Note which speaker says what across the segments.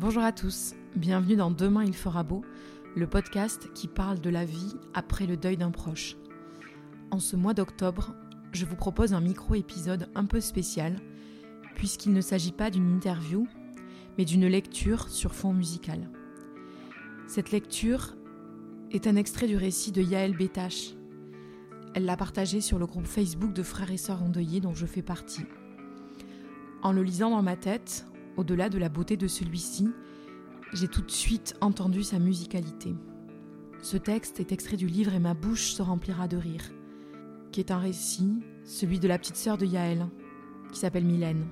Speaker 1: Bonjour à tous, bienvenue dans Demain il fera beau, le podcast qui parle de la vie après le deuil d'un proche. En ce mois d'octobre, je vous propose un micro-épisode un peu spécial, puisqu'il ne s'agit pas d'une interview, mais d'une lecture sur fond musical. Cette lecture est un extrait du récit de Yael Bétache. Elle l'a partagé sur le groupe Facebook de frères et sœurs endeuillés dont je fais partie. En le lisant dans ma tête, au-delà de la beauté de celui-ci, j'ai tout de suite entendu sa musicalité. Ce texte est extrait du livre Et ma bouche se remplira de rire, qui est un récit, celui de la petite sœur de Yaël, qui s'appelle Mylène.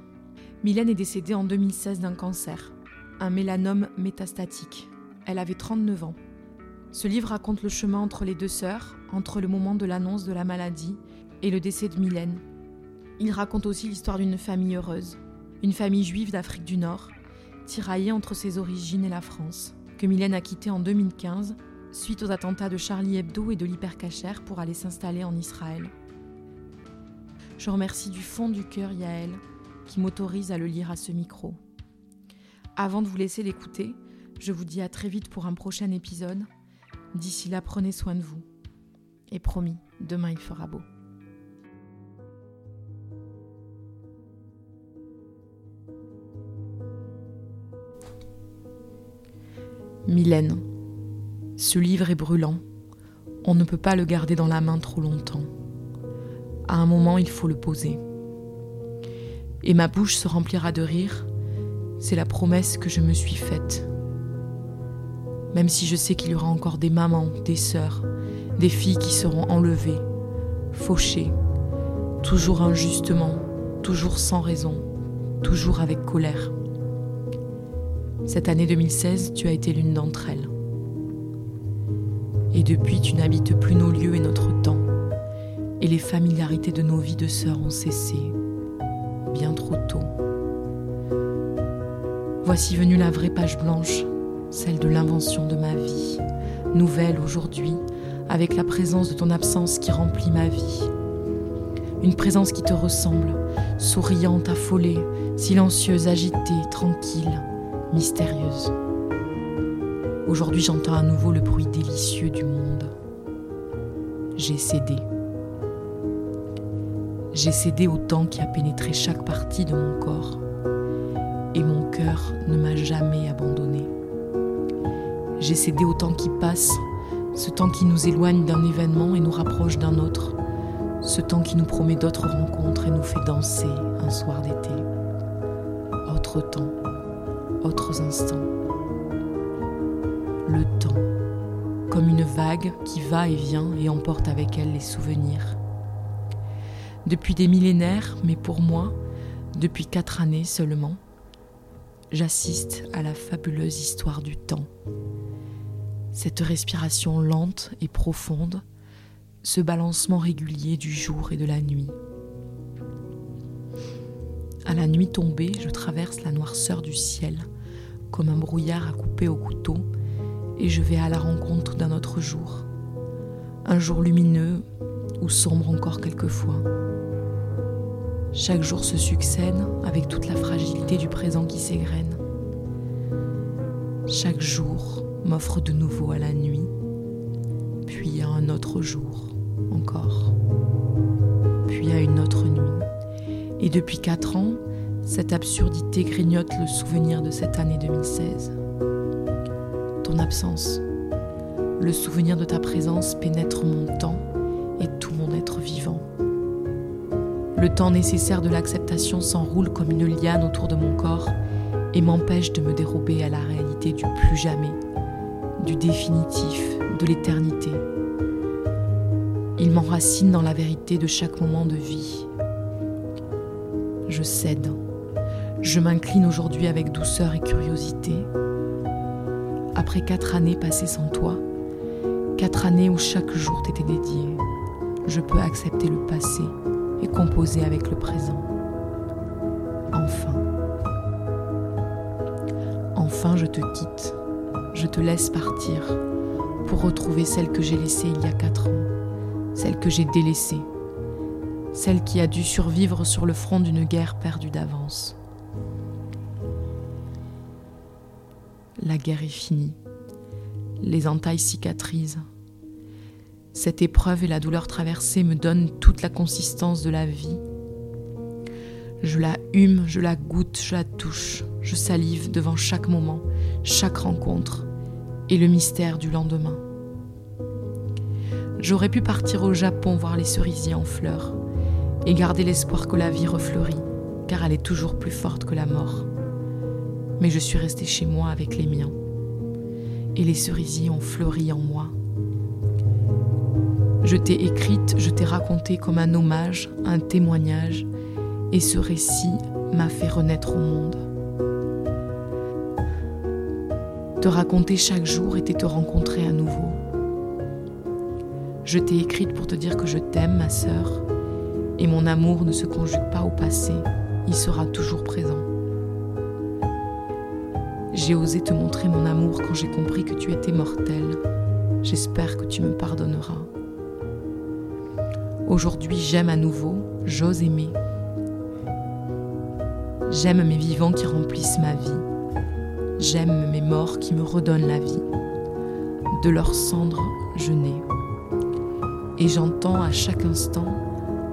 Speaker 1: Mylène est décédée en 2016 d'un cancer, un mélanome métastatique. Elle avait 39 ans. Ce livre raconte le chemin entre les deux sœurs, entre le moment de l'annonce de la maladie et le décès de Mylène. Il raconte aussi l'histoire d'une famille heureuse, une famille juive d'Afrique du Nord, tiraillée entre ses origines et la France, que Mylène a quittée en 2015 suite aux attentats de Charlie Hebdo et de l'hypercachère pour aller s'installer en Israël. Je remercie du fond du cœur Yaël qui m'autorise à le lire à ce micro. Avant de vous laisser l'écouter, je vous dis à très vite pour un prochain épisode. D'ici là, prenez soin de vous. Et promis, demain il fera beau. Mylène. Ce livre est brûlant. On ne peut pas le garder dans la main trop longtemps. À un moment, il faut le poser. Et ma bouche se remplira de rire. C'est la promesse que je me suis faite. Même si je sais qu'il y aura encore des mamans, des sœurs, des filles qui seront enlevées, fauchées, toujours injustement, toujours sans raison, toujours avec colère. Cette année 2016, tu as été l'une d'entre elles. Et depuis, tu n'habites plus nos lieux et notre temps. Et les familiarités de nos vies de sœurs ont cessé, bien trop tôt. Voici venue la vraie page blanche, celle de l'invention de ma vie, nouvelle aujourd'hui, avec la présence de ton absence qui remplit ma vie. Une présence qui te ressemble, souriante, affolée, silencieuse, agitée, tranquille mystérieuse. Aujourd'hui j'entends à nouveau le bruit délicieux du monde. J'ai cédé. J'ai cédé au temps qui a pénétré chaque partie de mon corps. Et mon cœur ne m'a jamais abandonné. J'ai cédé au temps qui passe, ce temps qui nous éloigne d'un événement et nous rapproche d'un autre, ce temps qui nous promet d'autres rencontres et nous fait danser un soir d'été. Autre temps autres instants. Le temps, comme une vague qui va et vient et emporte avec elle les souvenirs. Depuis des millénaires, mais pour moi, depuis quatre années seulement, j'assiste à la fabuleuse histoire du temps. Cette respiration lente et profonde, ce balancement régulier du jour et de la nuit. À la nuit tombée, je traverse la noirceur du ciel, comme un brouillard à couper au couteau, et je vais à la rencontre d'un autre jour. Un jour lumineux ou sombre encore quelquefois. Chaque jour se succède avec toute la fragilité du présent qui s'égrène. Chaque jour m'offre de nouveau à la nuit, puis à un autre jour encore, puis à une autre nuit. Et depuis quatre ans, cette absurdité grignote le souvenir de cette année 2016. Ton absence, le souvenir de ta présence pénètre mon temps et tout mon être vivant. Le temps nécessaire de l'acceptation s'enroule comme une liane autour de mon corps et m'empêche de me dérober à la réalité du plus jamais, du définitif, de l'éternité. Il m'enracine dans la vérité de chaque moment de vie je cède. Je m'incline aujourd'hui avec douceur et curiosité. Après quatre années passées sans toi, quatre années où chaque jour t'était dédié, je peux accepter le passé et composer avec le présent. Enfin. Enfin, je te quitte. Je te laisse partir pour retrouver celle que j'ai laissée il y a quatre ans, celle que j'ai délaissée celle qui a dû survivre sur le front d'une guerre perdue d'avance. La guerre est finie. Les entailles cicatrisent. Cette épreuve et la douleur traversée me donnent toute la consistance de la vie. Je la hume, je la goûte, je la touche, je salive devant chaque moment, chaque rencontre et le mystère du lendemain. J'aurais pu partir au Japon voir les cerisiers en fleurs et garder l'espoir que la vie refleurit, car elle est toujours plus forte que la mort. Mais je suis restée chez moi avec les miens, et les cerisiers ont fleuri en moi. Je t'ai écrite, je t'ai raconté comme un hommage, un témoignage, et ce récit m'a fait renaître au monde. Te raconter chaque jour était te rencontrer à nouveau. Je t'ai écrite pour te dire que je t'aime, ma sœur, et mon amour ne se conjugue pas au passé, il sera toujours présent. J'ai osé te montrer mon amour quand j'ai compris que tu étais mortelle. J'espère que tu me pardonneras. Aujourd'hui, j'aime à nouveau, j'ose aimer. J'aime mes vivants qui remplissent ma vie. J'aime mes morts qui me redonnent la vie. De leurs cendres, je nais et j'entends à chaque instant,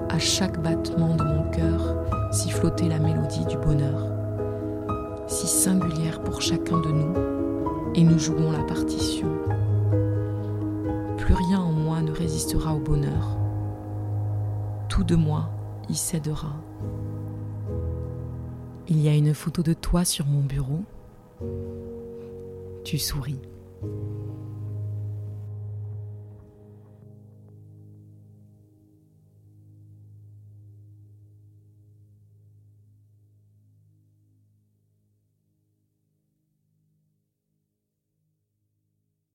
Speaker 1: à chaque battement de mon cœur, siffloter la mélodie du bonheur, si singulière pour chacun de nous, et nous jouons la partition. Plus rien en moi ne résistera au bonheur. Tout de moi y cédera. Il y a une photo de toi sur mon bureau. Tu souris.